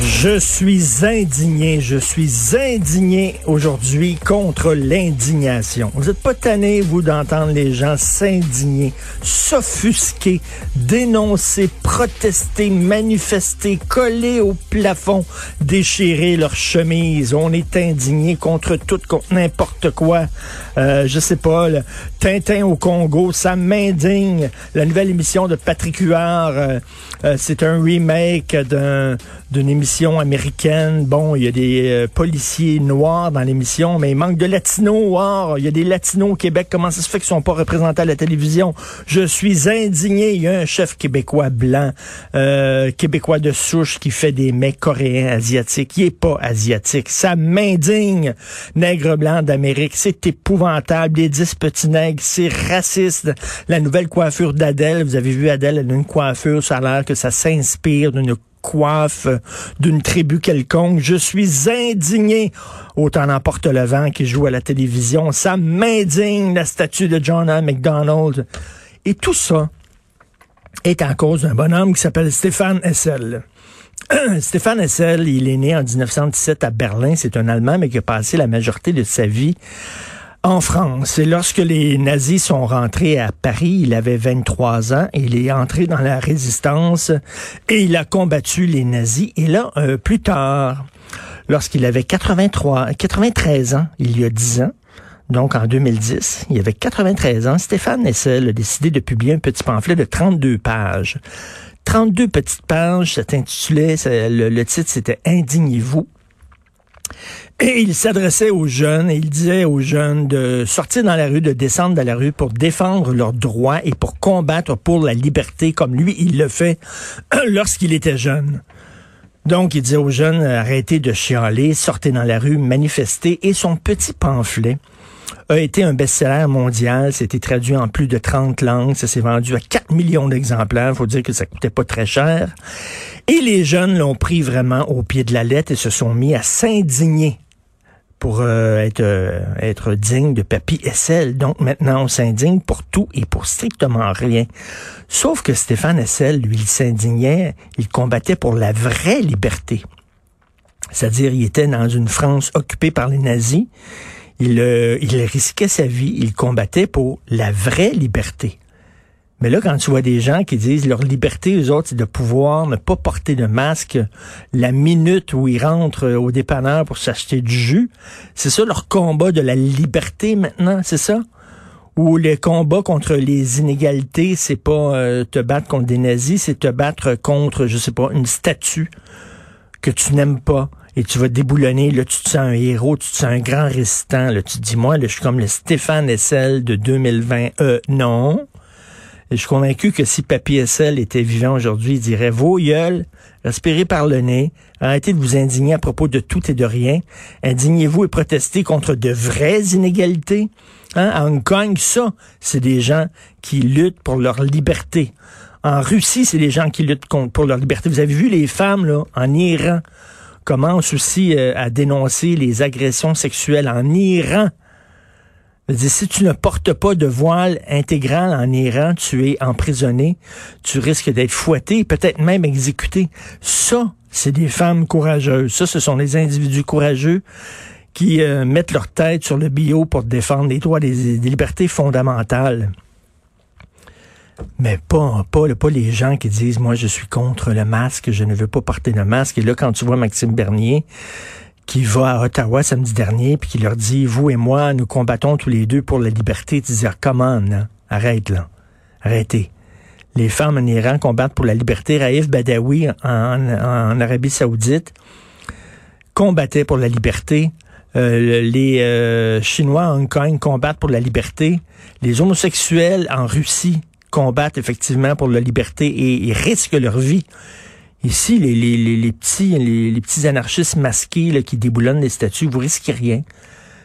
Je suis indigné, je suis indigné aujourd'hui contre l'indignation. Vous n'êtes pas tanné, vous, d'entendre les gens s'indigner, s'offusquer, dénoncer, protester, manifester, coller au plafond, déchirer leur chemise. On est indigné contre tout, contre n'importe quoi. Euh, je sais pas, le Tintin au Congo, ça m'indigne. La nouvelle émission de Patrick Huard, euh, euh, c'est un remake d'un d'une émission américaine. Bon, il y a des euh, policiers noirs dans l'émission, mais il manque de latinos. Wow, il y a des latinos au Québec. Comment ça se fait qu'ils sont pas représentés à la télévision? Je suis indigné. Il y a un chef québécois blanc, euh, québécois de souche qui fait des mecs coréens asiatiques. Il est pas asiatique. Ça m'indigne. Nègre blanc d'Amérique, c'est épouvantable. Les dix petits nègres, c'est raciste. La nouvelle coiffure d'Adèle, vous avez vu Adèle, elle a une coiffure, ça a l'air que ça s'inspire d'une d'une tribu quelconque. Je suis indigné. Autant n'emporte le vent qui joue à la télévision. Ça m'indigne, la statue de John A. MacDonald. Et tout ça est en cause d'un bonhomme qui s'appelle Stéphane Hessel. Stéphane Hessel, il est né en 1917 à Berlin. C'est un Allemand, mais qui a passé la majorité de sa vie en France. Et lorsque les nazis sont rentrés à Paris, il avait 23 ans, il est entré dans la résistance et il a combattu les nazis. Et là, euh, plus tard, lorsqu'il avait 83, 93 ans, il y a 10 ans, donc en 2010, il avait 93 ans, Stéphane Hessel a décidé de publier un petit pamphlet de 32 pages. 32 petites pages, ça intitulait, le, le titre c'était Indignez-vous. Et il s'adressait aux jeunes et il disait aux jeunes de sortir dans la rue, de descendre dans la rue pour défendre leurs droits et pour combattre pour la liberté comme lui, il le fait lorsqu'il était jeune. Donc, il disait aux jeunes, arrêtez de chialer, sortez dans la rue, manifestez. Et son petit pamphlet a été un best-seller mondial. C'était traduit en plus de 30 langues. Ça s'est vendu à 4 millions d'exemplaires. Faut dire que ça coûtait pas très cher. Et les jeunes l'ont pris vraiment au pied de la lettre et se sont mis à s'indigner pour euh, être euh, être digne de Papy Essel. Donc maintenant, on s'indigne pour tout et pour strictement rien. Sauf que Stéphane Essel, lui, il s'indignait, il combattait pour la vraie liberté. C'est-à-dire, il était dans une France occupée par les nazis. Il, euh, il risquait sa vie, il combattait pour la vraie liberté. Mais là, quand tu vois des gens qui disent leur liberté, eux autres, c'est de pouvoir ne pas porter de masque la minute où ils rentrent au dépanneur pour s'acheter du jus, c'est ça leur combat de la liberté maintenant, c'est ça? Ou les combats contre les inégalités, c'est pas euh, te battre contre des nazis, c'est te battre contre, je sais pas, une statue que tu n'aimes pas et tu vas déboulonner, là, tu te sens un héros, tu te sens un grand résistant, là, tu dis, moi, là, je suis comme le Stéphane Essel de 2020. Euh, non. Je suis convaincu que si Papy Essel était vivant aujourd'hui, il dirait, vos gueules, respirez par le nez, arrêtez de vous indigner à propos de tout et de rien, indignez-vous et protestez contre de vraies inégalités. Hein? À Hong Kong, ça, c'est des gens qui luttent pour leur liberté. En Russie, c'est des gens qui luttent pour leur liberté. Vous avez vu les femmes, là, en Iran, commencent aussi euh, à dénoncer les agressions sexuelles en Iran. Dire, si tu ne portes pas de voile intégral en Iran, tu es emprisonné, tu risques d'être fouetté, peut-être même exécuté. Ça, c'est des femmes courageuses. Ça, ce sont des individus courageux qui euh, mettent leur tête sur le bio pour défendre les droits des libertés fondamentales. Mais pas, pas, pas les gens qui disent, moi, je suis contre le masque, je ne veux pas porter de masque. Et là, quand tu vois Maxime Bernier, qui va à Ottawa samedi dernier, puis qui leur dit, vous et moi, nous combattons tous les deux pour la liberté, tu dis, come on, arrête là, arrêtez. Les femmes en Iran combattent pour la liberté. Raif Badawi, en, en Arabie saoudite, combattait pour la liberté. Euh, les euh, Chinois à Hong Kong combattent pour la liberté. Les homosexuels en Russie combattent effectivement pour la liberté et, risquent leur vie. Ici, les, petits, les, petits anarchistes masqués qui déboulonnent les statues, vous risquez rien.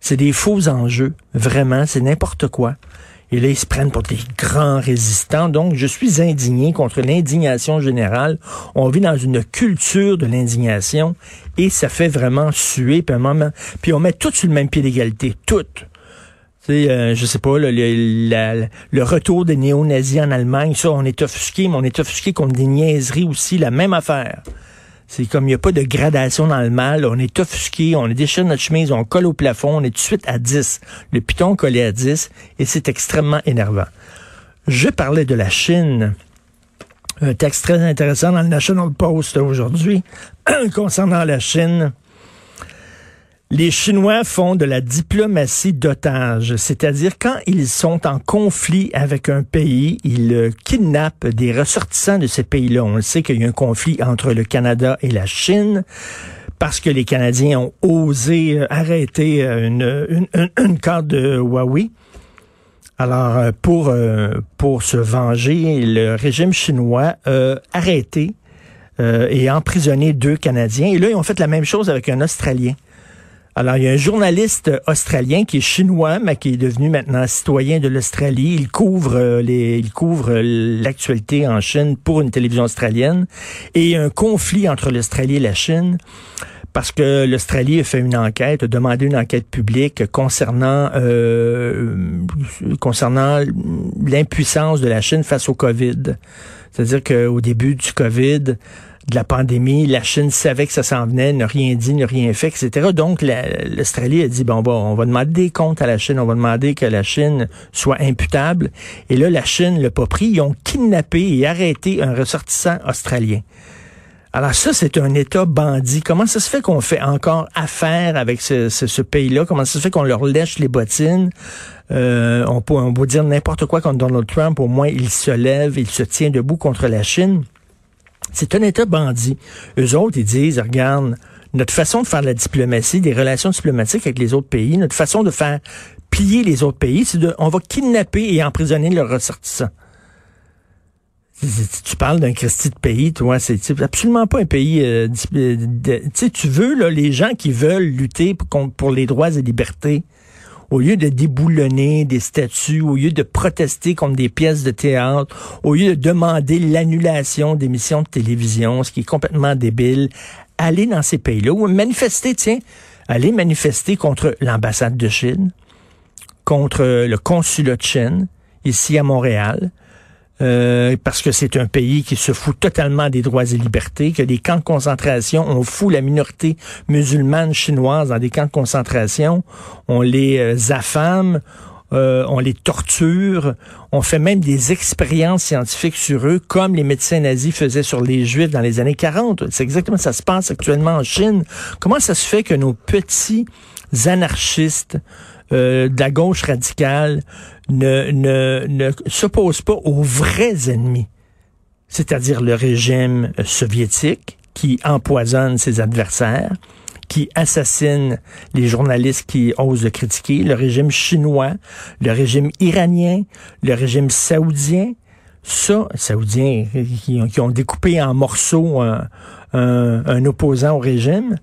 C'est des faux enjeux, vraiment, c'est n'importe quoi. Et là, ils se prennent pour des grands résistants. Donc, je suis indigné contre l'indignation générale. On vit dans une culture de l'indignation et ça fait vraiment suer. Puis, moment, puis on met tout sur le même pied d'égalité. Tout. Sais, euh, je sais pas, le, retour des néo-nazis en Allemagne, ça, on est offusqué, mais on est offusqué contre des niaiseries aussi, la même affaire. C'est comme il n'y a pas de gradation dans le mal. On est offusqué, on est déchiré notre chemise, on colle au plafond, on est tout de suite à 10. Le piton collé à 10 et c'est extrêmement énervant. Je parlais de la Chine. Un texte très intéressant dans le National Post aujourd'hui concernant la Chine. Les Chinois font de la diplomatie d'otages, c'est-à-dire quand ils sont en conflit avec un pays, ils euh, kidnappent des ressortissants de ces pays-là. On sait qu'il y a un conflit entre le Canada et la Chine parce que les Canadiens ont osé euh, arrêter euh, une, une, une, carte de Huawei. Alors, pour, pour se venger, le régime chinois a arrêté et emprisonné deux Canadiens. Et là, ils ont fait la même chose avec un Australien. Alors, il y a un journaliste australien qui est chinois, mais qui est devenu maintenant citoyen de l'Australie. Il couvre euh, les, il couvre euh, l'actualité en Chine pour une télévision australienne. Et il y a un conflit entre l'Australie et la Chine parce que l'Australie a fait une enquête, a demandé une enquête publique concernant euh, concernant l'impuissance de la Chine face au Covid. C'est-à-dire qu'au début du Covid, de la pandémie, la Chine savait que ça s'en venait, n'a rien dit, n'a rien fait, etc. Donc, l'Australie a dit, bon, bon, on va demander des comptes à la Chine, on va demander que la Chine soit imputable. Et là, la Chine l'a pas pris. Ils ont kidnappé et arrêté un ressortissant australien. Alors ça, c'est un État bandit. Comment ça se fait qu'on fait encore affaire avec ce, pays-là? Comment ça se fait qu'on leur lèche les bottines? Euh, on, peut, on peut dire n'importe quoi contre Donald Trump. Au moins, il se lève, il se tient debout contre la Chine. C'est un État bandit. Eux autres, ils disent, regarde, notre façon de faire de la diplomatie, des relations diplomatiques avec les autres pays, notre façon de faire plier les autres pays, c'est de, on va kidnapper et emprisonner leurs ressortissants. Tu parles d'un Christi de pays, toi, c'est absolument pas un pays. Euh, tu veux là, les gens qui veulent lutter pour les droits et libertés, au lieu de déboulonner des statues, au lieu de protester contre des pièces de théâtre, au lieu de demander l'annulation d'émissions de télévision, ce qui est complètement débile, aller dans ces pays-là ou manifester, tiens, aller manifester contre l'ambassade de Chine, contre le consulat de Chine, ici à Montréal, euh, parce que c'est un pays qui se fout totalement des droits et libertés, que des camps de concentration, on fout la minorité musulmane chinoise dans des camps de concentration, on les euh, affame, euh, on les torture, on fait même des expériences scientifiques sur eux, comme les médecins nazis faisaient sur les juifs dans les années 40. C'est exactement ça se passe actuellement en Chine. Comment ça se fait que nos petits anarchistes euh, de la gauche radicale ne, ne, ne s'oppose pas aux vrais ennemis, c'est-à-dire le régime soviétique qui empoisonne ses adversaires, qui assassine les journalistes qui osent le critiquer, le régime chinois, le régime iranien, le régime saoudien, ça, saoudiens qui, ont découpé en morceaux un opposant au régime,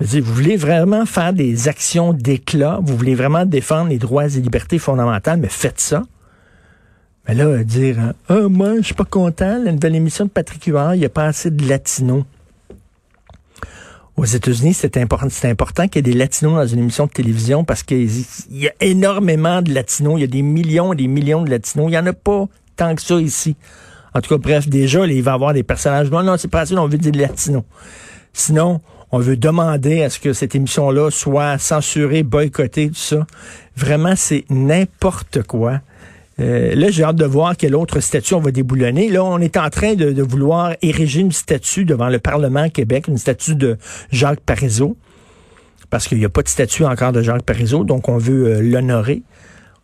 vous voulez vraiment faire des actions d'éclat, vous voulez vraiment défendre les droits et libertés fondamentales, mais faites ça. Mais là, dire, ah, moi, je suis pas content, la nouvelle émission de Patrick Huard, il n'y a pas assez de latinos. Aux États-Unis, c'est important, c'est important qu'il y ait des latinos dans une émission de télévision parce qu'il y a énormément de latinos, il y a des millions et des millions de latinos. Il n'y en a pas tant que ça ici. En tout cas, bref, déjà, il va y avoir des personnages. Non, non, c'est pas assez, on veut des latinos. Sinon, on veut demander à ce que cette émission-là soit censurée, boycottée, tout ça. Vraiment, c'est n'importe quoi. Euh, là, j'ai hâte de voir quelle autre statue on va déboulonner. Là, on est en train de, vouloir ériger une statue devant le Parlement Québec, une statue de Jacques Parizeau, parce qu'il n'y a pas de statue encore de Jacques Parizeau, donc on veut euh, l'honorer.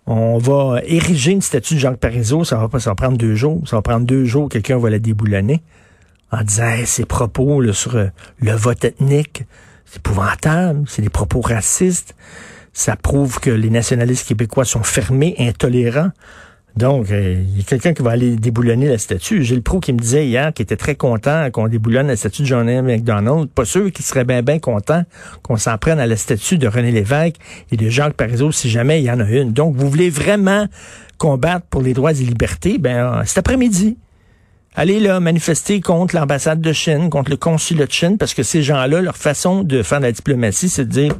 On va ériger une statue de Jacques Parizeau, ça va pas, ça va prendre deux jours. Ça va prendre deux jours, quelqu'un va la déboulonner en disant ses propos sur euh, le vote ethnique, c'est épouvantable, c'est des propos racistes. Ça prouve que les nationalistes québécois sont fermés, intolérants. Donc, euh, il y a quelqu'un qui va aller déboulonner la statue. Gilles Proulx qui me disait hier qu'il était très content qu'on déboulonne la statue de John M. McDonald. Pas sûr qu'il serait bien, bien content qu'on s'en prenne à la statue de René Lévesque et de Jacques Parizeau si jamais il y en a une. Donc, vous voulez vraiment combattre pour les droits et libertés? Ben, cet après-midi, allez là manifester contre l'ambassade de Chine, contre le consulat de Chine, parce que ces gens-là, leur façon de faire la diplomatie, c'est de dire,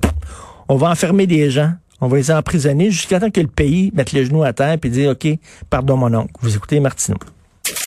on va enfermer des gens on va les emprisonner jusqu'à temps que le pays mette les genoux à terre et dise OK, pardon mon oncle. Vous écoutez Martineau.